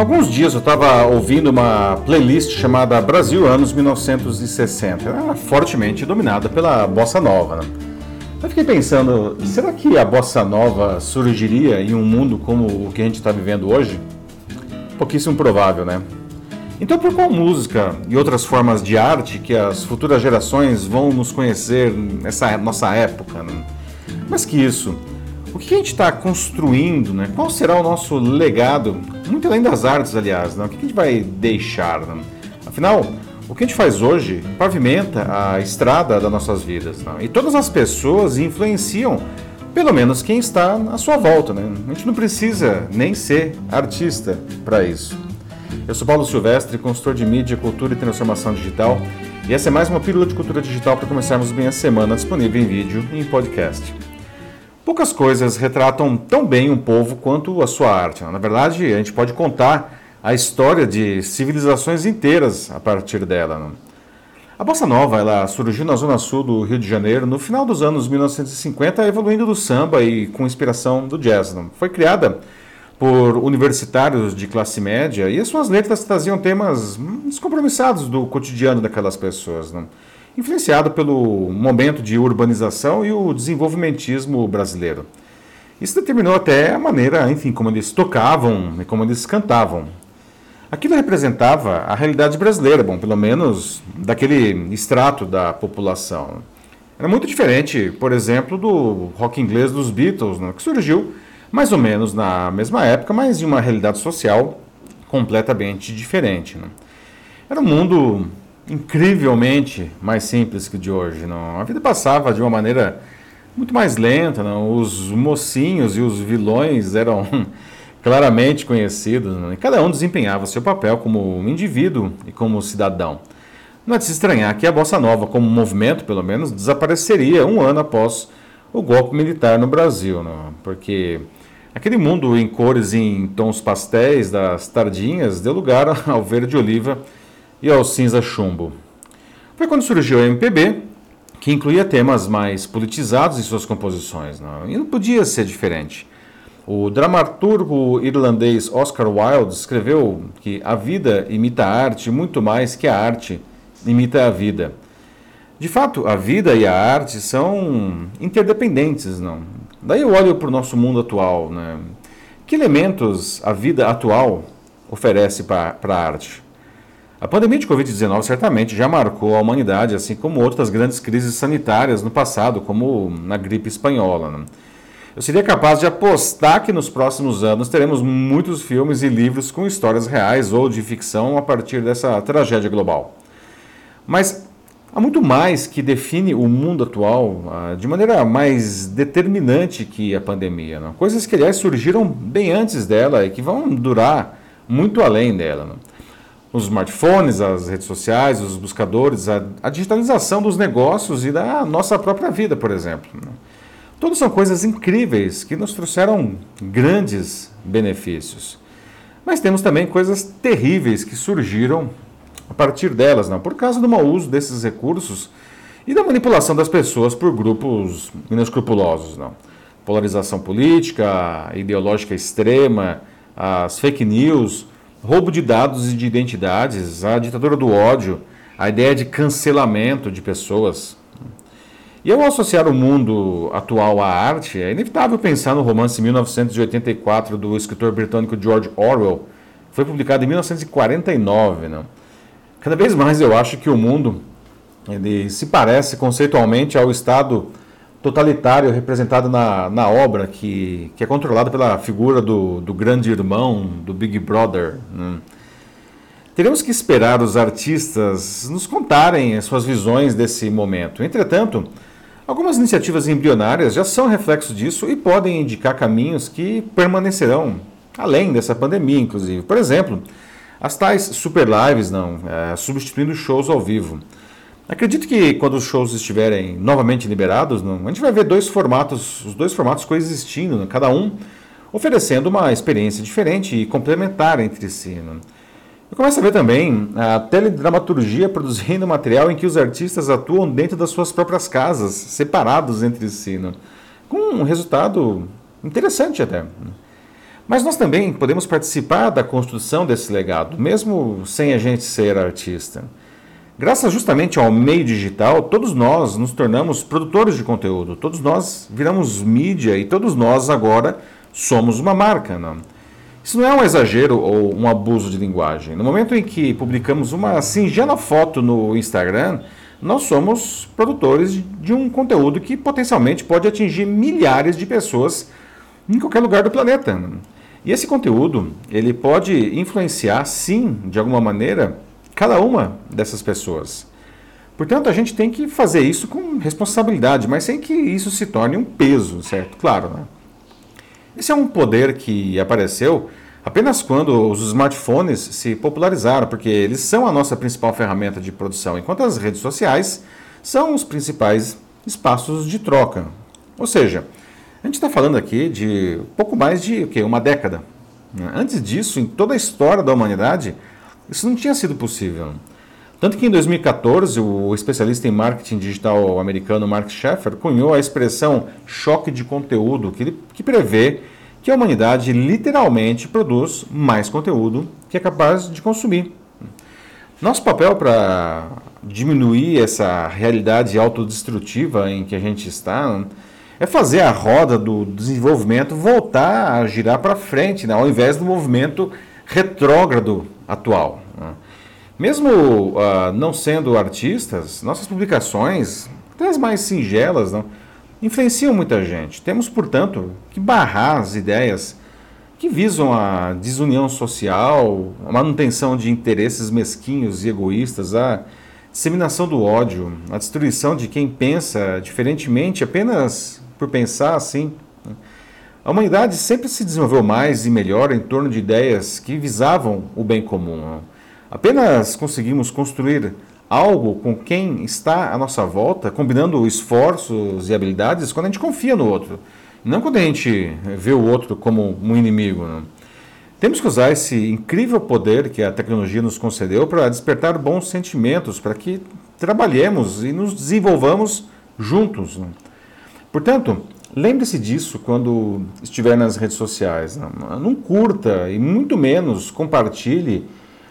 Alguns dias eu estava ouvindo uma playlist chamada Brasil Anos 1960. Era fortemente dominada pela bossa nova. Né? Eu fiquei pensando, será que a bossa nova surgiria em um mundo como o que a gente está vivendo hoje? Pouquíssimo provável, né? Então, por qual música e outras formas de arte que as futuras gerações vão nos conhecer nessa nossa época? Né? Mas que isso, o que a gente está construindo, né? Qual será o nosso legado? Muito além das artes, aliás, né? o que a gente vai deixar? Né? Afinal, o que a gente faz hoje pavimenta a estrada das nossas vidas. Né? E todas as pessoas influenciam, pelo menos quem está à sua volta. Né? A gente não precisa nem ser artista para isso. Eu sou Paulo Silvestre, consultor de mídia, cultura e transformação digital, e essa é mais uma pílula de cultura digital para começarmos bem a semana, disponível em vídeo e em podcast. Poucas coisas retratam tão bem um povo quanto a sua arte. Na verdade, a gente pode contar a história de civilizações inteiras a partir dela. A bossa nova ela surgiu na zona sul do Rio de Janeiro no final dos anos 1950, evoluindo do samba e com inspiração do jazz. Foi criada por universitários de classe média e as suas letras traziam temas descompromissados do cotidiano daquelas pessoas, né? Influenciado pelo momento de urbanização e o desenvolvimentismo brasileiro. Isso determinou até a maneira, enfim, como eles tocavam e como eles cantavam. Aquilo representava a realidade brasileira, bom, pelo menos daquele extrato da população. Era muito diferente, por exemplo, do rock inglês dos Beatles, né, que surgiu mais ou menos na mesma época, mas em uma realidade social completamente diferente. Né? Era um mundo incrivelmente mais simples que o de hoje. Não? A vida passava de uma maneira muito mais lenta, não? os mocinhos e os vilões eram claramente conhecidos, não? e cada um desempenhava seu papel como indivíduo e como cidadão. Não é de se estranhar que a Bossa Nova, como movimento, pelo menos, desapareceria um ano após o golpe militar no Brasil, não? porque Aquele mundo em cores e em tons pastéis das tardinhas deu lugar ao verde oliva e ao cinza chumbo. Foi quando surgiu a MPB, que incluía temas mais politizados em suas composições, não? e não podia ser diferente. O dramaturgo irlandês Oscar Wilde escreveu que a vida imita a arte muito mais que a arte imita a vida. De fato, a vida e a arte são interdependentes, não? Daí eu olho para o nosso mundo atual. Né? Que elementos a vida atual oferece para a arte? A pandemia de Covid-19 certamente já marcou a humanidade, assim como outras grandes crises sanitárias no passado, como na gripe espanhola. Né? Eu seria capaz de apostar que nos próximos anos teremos muitos filmes e livros com histórias reais ou de ficção a partir dessa tragédia global. Mas Há muito mais que define o mundo atual ah, de maneira mais determinante que a pandemia. Não? Coisas que, aliás, surgiram bem antes dela e que vão durar muito além dela. Não? Os smartphones, as redes sociais, os buscadores, a, a, digitalização dos negócios e da nossa própria vida, por exemplo. Não? Todas são coisas incríveis que nos trouxeram grandes benefícios. Mas temos também coisas terríveis que surgiram a partir delas, não, por causa do mau uso desses recursos e da manipulação das pessoas por grupos inescrupulosos. Não. Polarização política, ideológica extrema, as fake news, roubo de dados e de identidades, a ditadura do ódio, a ideia de cancelamento de pessoas. E ao associar o mundo atual à arte, é inevitável pensar no romance 1984 do escritor britânico George Orwell, foi publicado em 1949. Não? Cada vez mais eu acho que o mundo se parece conceitualmente ao Estado totalitário representado na, na obra, que, que é controlado pela figura do, do grande irmão, do Big Brother. Né? Teremos que esperar os artistas nos contarem as suas visões desse momento. Entretanto, algumas iniciativas embrionárias já são reflexo disso e podem indicar caminhos que permanecerão além dessa pandemia, inclusive. Por exemplo, as tais super lives, não, é, substituindo shows ao vivo. Acredito que quando os shows estiverem novamente liberados, a gente vai ver dois formatos, os dois formatos coexistindo, não, cada um oferecendo uma experiência diferente e complementar entre si. Não. Eu começo a ver também a teledramaturgia produzindo material em que os artistas atuam dentro das suas próprias casas, separados entre si, não, com um resultado interessante até. Mas nós também podemos participar da construção desse legado, mesmo sem a gente ser artista. Graças justamente ao meio digital, todos nós nos tornamos produtores de conteúdo, todos nós viramos mídia e todos nós agora somos uma marca. Não? Isso não é um exagero ou um abuso de linguagem. No momento em que publicamos uma singela foto no Instagram, nós somos produtores de um conteúdo que potencialmente pode atingir milhares de pessoas em qualquer lugar do planeta. E esse conteúdo, ele pode influenciar, sim, de alguma maneira, cada uma dessas pessoas. Portanto, a gente tem que fazer isso com responsabilidade, mas sem que isso se torne um peso, certo? Claro, né? Esse é um poder que apareceu apenas quando os smartphones se popularizaram, porque eles são a nossa principal ferramenta de produção, enquanto as redes sociais são os principais espaços de troca. Ou seja, a gente está falando aqui de pouco mais de o uma década. Né? Antes disso, em toda a história da humanidade, isso não tinha sido possível. Tanto que em 2014, o especialista em marketing digital americano Mark Schaeffer cunhou a expressão choque de conteúdo, que, ele, que prevê que a humanidade literalmente produz mais conteúdo que é capaz de consumir. Nosso papel para diminuir essa realidade autodestrutiva em que a gente está é fazer a roda do desenvolvimento voltar a girar para frente, né, ao invés do movimento retrógrado atual. Né. Mesmo uh, não sendo artistas, nossas publicações, até as mais singelas, não, influenciam muita gente. Temos, portanto, que barrar as ideias que visam a desunião social, a manutenção de interesses mesquinhos e egoístas, a disseminação do ódio, a destruição de quem pensa diferentemente apenas por pensar assim. A humanidade sempre se desenvolveu mais e melhor em torno de ideias que visavam o bem comum. Apenas conseguimos construir algo com quem está à nossa volta, combinando esforços e habilidades, quando a gente confia no outro. Não quando a gente vê o outro como um inimigo. Temos que usar esse incrível poder que a tecnologia nos concedeu para despertar bons sentimentos, para que trabalhemos e nos desenvolvamos juntos. Portanto, lembre-se disso quando estiver nas redes sociais. Não, curta e muito menos compartilhe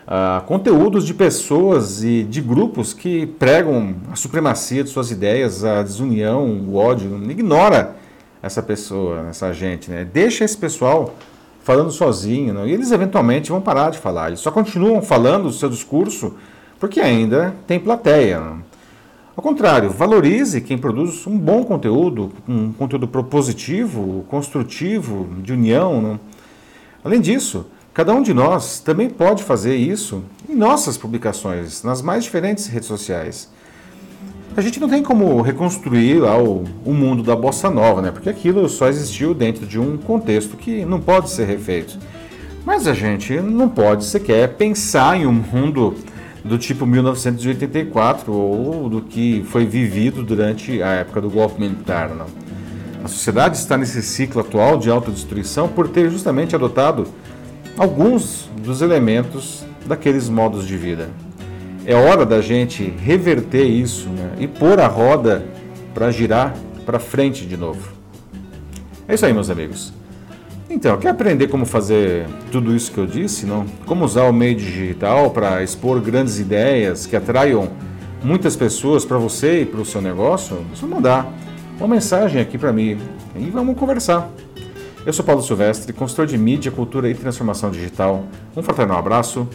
uh, conteúdos de pessoas e de grupos que pregam a supremacia de suas ideias, a desunião, o ódio. Ignora essa pessoa, essa gente, né? Deixa esse pessoal falando sozinho, e eles eventualmente vão parar de falar. Eles só continuam falando o seu discurso porque ainda tem plateia. Ao contrário, valorize quem produz um bom conteúdo, um conteúdo propositivo, construtivo, de união. Né? Além disso, Cada um de nós também pode fazer isso em nossas publicações, nas mais diferentes redes sociais. A gente não tem como reconstruir lá o, o, mundo da bossa nova, né? Porque aquilo só existiu dentro de um contexto que não pode ser refeito. Mas a gente não pode sequer pensar em um mundo do tipo 1984 ou do que foi vivido durante a época do golpe militar, não. A sociedade está nesse ciclo atual de autodestruição por ter justamente adotado alguns dos elementos daqueles modos de vida. É hora da gente reverter isso né? e pôr a roda para girar para frente de novo. É isso aí, meus amigos. Então, quer aprender como fazer tudo isso que eu disse? Não? Como usar o meio digital para expor grandes ideias que atraiam muitas pessoas para você e para o seu negócio? É só mandar uma mensagem aqui para mim e vamos conversar. Eu sou Paulo Silvestre, consultor de mídia, cultura e transformação digital. Um fraternal abraço.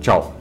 Tchau.